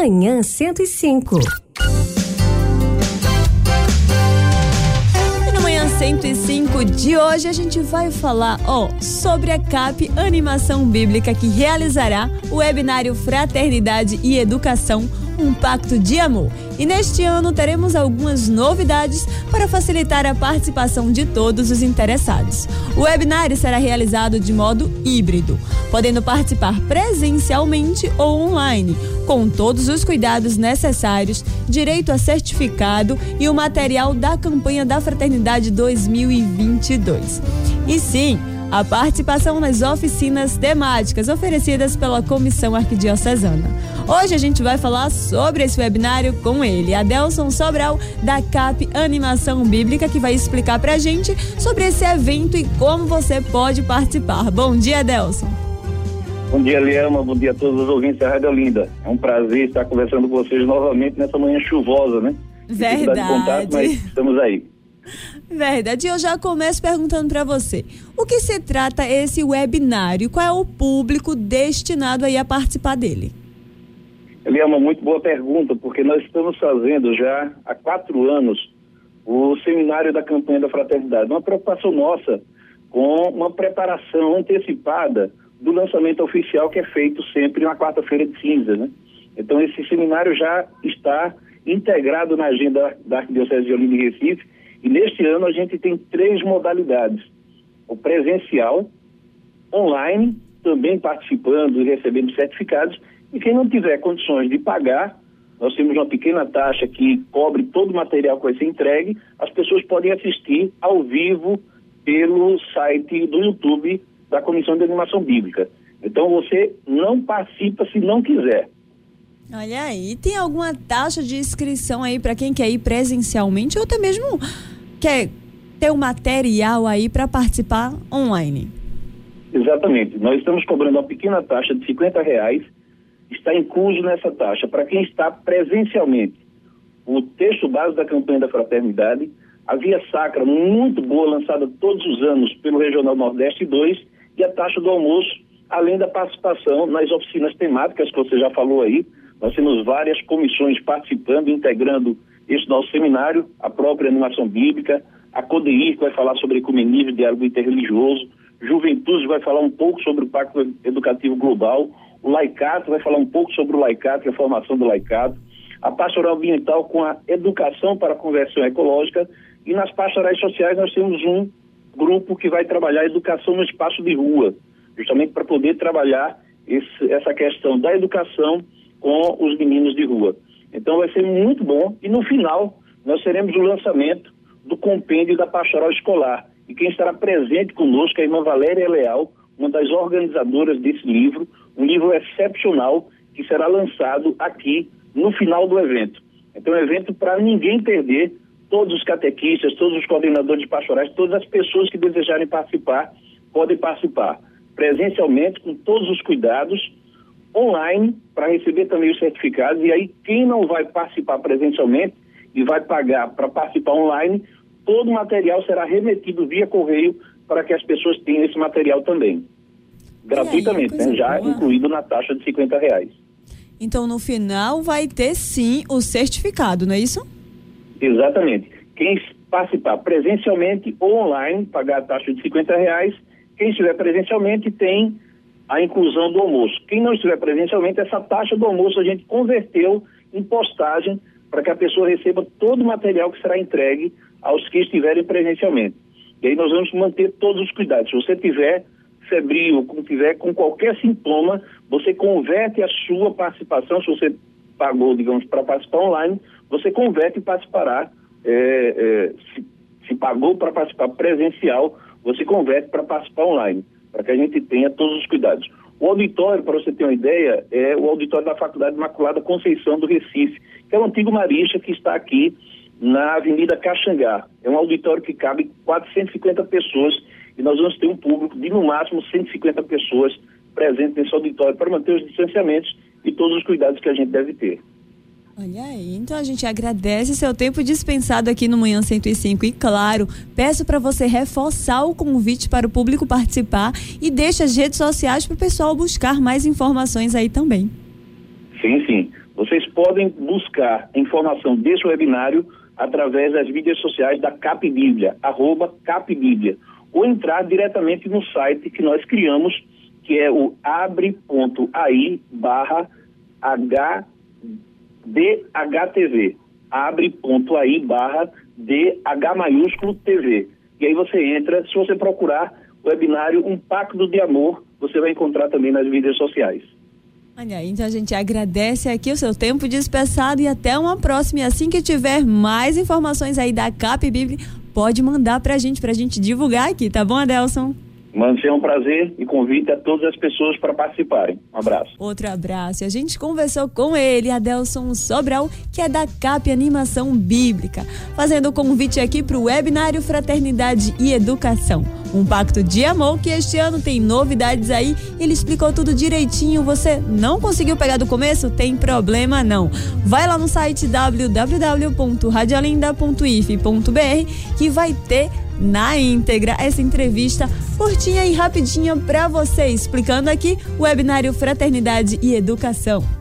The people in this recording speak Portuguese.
Manhã 105. E Manhã 105 de hoje a gente vai falar, ó, sobre a CAP Animação Bíblica que realizará o webinário Fraternidade e Educação um pacto de amor. E neste ano teremos algumas novidades para facilitar a participação de todos os interessados. O webinário será realizado de modo híbrido, podendo participar presencialmente ou online, com todos os cuidados necessários, direito a certificado e o material da campanha da Fraternidade 2022. E sim, a participação nas oficinas temáticas oferecidas pela Comissão Arquidiocesana. Hoje a gente vai falar sobre esse webinário com ele, Adelson Sobral, da CAP Animação Bíblica, que vai explicar pra gente sobre esse evento e como você pode participar. Bom dia, Adelson. Bom dia, Liama. Bom dia a todos os ouvintes da Rádio Olinda. É um prazer estar conversando com vocês novamente nessa manhã chuvosa, né? Verdade. Contato, mas estamos aí. Verdade. Eu já começo perguntando para você. O que se trata esse webinário? Qual é o público destinado aí a participar dele? Ele uma muito boa pergunta, porque nós estamos fazendo já há quatro anos o seminário da campanha da fraternidade. Uma preocupação nossa com uma preparação antecipada do lançamento oficial que é feito sempre na quarta-feira de cinza, né? Então esse seminário já está integrado na agenda da Arquidiocese de Olinda e Recife e neste ano a gente tem três modalidades: o presencial, online, também participando e recebendo certificados, e quem não tiver condições de pagar, nós temos uma pequena taxa que cobre todo o material que vai ser entregue, as pessoas podem assistir ao vivo pelo site do YouTube da Comissão de Animação Bíblica. Então você não participa se não quiser. Olha aí, tem alguma taxa de inscrição aí para quem quer ir presencialmente ou até mesmo quer ter o um material aí para participar online? Exatamente. Nós estamos cobrando uma pequena taxa de 50 reais. Está incluso nessa taxa para quem está presencialmente. O texto base da campanha da fraternidade, a via sacra muito boa, lançada todos os anos pelo Regional Nordeste 2, e a taxa do almoço, além da participação nas oficinas temáticas que você já falou aí. Nós temos várias comissões participando, integrando esse nosso seminário, a própria animação bíblica, a CODEIR, que vai falar sobre ecumenismo, diálogo interreligioso, Juventude vai falar um pouco sobre o Pacto Educativo Global, o Laicato vai falar um pouco sobre o Laicato e a formação do Laicato, a pastoral ambiental com a educação para a conversão ecológica. E nas pastorais sociais nós temos um grupo que vai trabalhar educação no espaço de rua, justamente para poder trabalhar esse, essa questão da educação com os meninos de rua. Então vai ser muito bom e no final nós teremos o lançamento do compêndio da pastoral escolar. E quem estará presente conosco é a irmã Valéria Leal, uma das organizadoras desse livro, um livro excepcional que será lançado aqui no final do evento. Então, é um evento para ninguém perder, todos os catequistas, todos os coordenadores de pastorais, todas as pessoas que desejarem participar, podem participar presencialmente, com todos os cuidados, online para receber também os certificados. E aí, quem não vai participar presencialmente e vai pagar para participar online, todo o material será remetido via correio para que as pessoas tenham esse material também. Gratuitamente, aí, né? já boa. incluído na taxa de 50 reais. Então, no final, vai ter sim o certificado, não é isso? Exatamente. Quem participar presencialmente ou online, pagar a taxa de 50 reais. Quem estiver presencialmente tem a inclusão do almoço. Quem não estiver presencialmente, essa taxa do almoço a gente converteu em postagem para que a pessoa receba todo o material que será entregue aos que estiverem presencialmente. E aí nós vamos manter todos os cuidados. Se você tiver febril, ou tiver com qualquer sintoma, você converte a sua participação, se você pagou, digamos, para participar online, você converte e participará. É, é, se, se pagou para participar presencial, você converte para participar online para que a gente tenha todos os cuidados. O auditório, para você ter uma ideia, é o auditório da Faculdade Imaculada Conceição do Recife, que é o antigo Marista que está aqui na Avenida Caxangá. É um auditório que cabe 450 pessoas e nós vamos ter um público de no máximo 150 pessoas presentes nesse auditório para manter os distanciamentos e todos os cuidados que a gente deve ter. Olha aí, então a gente agradece seu tempo dispensado aqui no Manhã 105 e claro, peço para você reforçar o convite para o público participar e deixe as redes sociais para o pessoal buscar mais informações aí também. Sim, sim. Vocês podem buscar informação desse webinário através das mídias sociais da Cap Bíblia, arroba ou entrar diretamente no site que nós criamos, que é o abre.ai barra DHTV, abre.ai barra DH maiúsculo TV. E aí você entra, se você procurar o webinário Um Pacto de Amor, você vai encontrar também nas mídias sociais. Olha aí, então a gente agradece aqui o seu tempo dispensado e até uma próxima. E assim que tiver mais informações aí da CAP Bíblia, pode mandar pra gente, pra gente divulgar aqui, tá bom, Adelson? Mande é um prazer e convite a todas as pessoas para participarem. Um abraço. Outro abraço. E a gente conversou com ele, Adelson Sobral, que é da CAP Animação Bíblica, fazendo o convite aqui para o webinário Fraternidade e Educação. Um pacto de amor que este ano tem novidades aí. Ele explicou tudo direitinho. Você não conseguiu pegar do começo? Tem problema não. Vai lá no site www.radiolinda.if.br que vai ter na íntegra essa entrevista curtinha e rapidinha para você, explicando aqui o webinário Fraternidade e Educação.